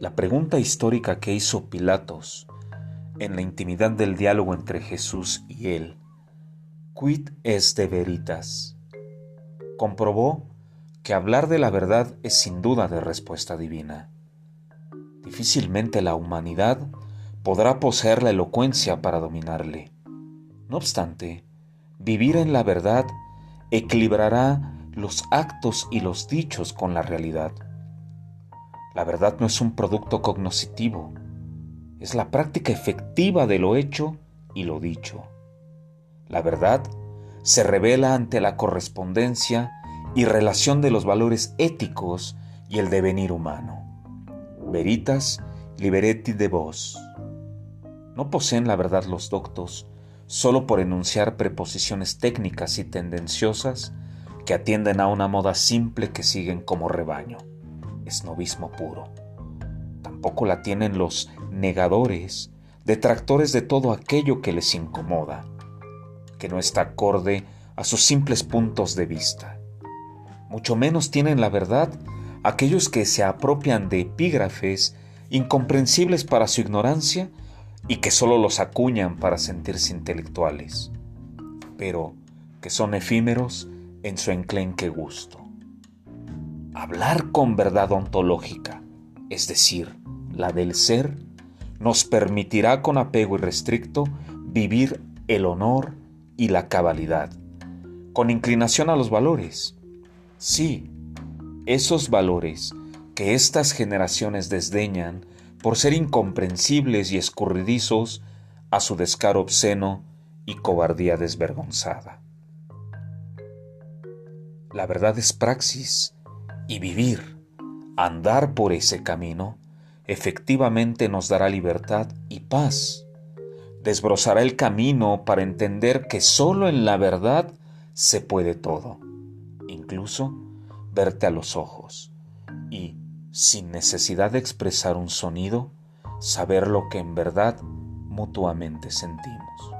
La pregunta histórica que hizo Pilatos en la intimidad del diálogo entre Jesús y él, quid es de veritas, comprobó que hablar de la verdad es sin duda de respuesta divina. Difícilmente la humanidad podrá poseer la elocuencia para dominarle. No obstante, vivir en la verdad equilibrará los actos y los dichos con la realidad. La verdad no es un producto cognoscitivo, es la práctica efectiva de lo hecho y lo dicho. La verdad se revela ante la correspondencia y relación de los valores éticos y el devenir humano. Veritas liberetti de vos. No poseen la verdad los doctos solo por enunciar preposiciones técnicas y tendenciosas que atienden a una moda simple que siguen como rebaño. Es novismo puro. Tampoco la tienen los negadores, detractores de todo aquello que les incomoda, que no está acorde a sus simples puntos de vista. Mucho menos tienen la verdad aquellos que se apropian de epígrafes incomprensibles para su ignorancia y que solo los acuñan para sentirse intelectuales, pero que son efímeros en su enclenque gusto. Hablar con verdad ontológica, es decir, la del ser, nos permitirá con apego irrestricto vivir el honor y la cabalidad, con inclinación a los valores. Sí, esos valores que estas generaciones desdeñan por ser incomprensibles y escurridizos a su descaro obsceno y cobardía desvergonzada. La verdad es praxis y vivir, andar por ese camino, efectivamente nos dará libertad y paz. Desbrozará el camino para entender que solo en la verdad se puede todo, incluso verte a los ojos y, sin necesidad de expresar un sonido, saber lo que en verdad mutuamente sentimos.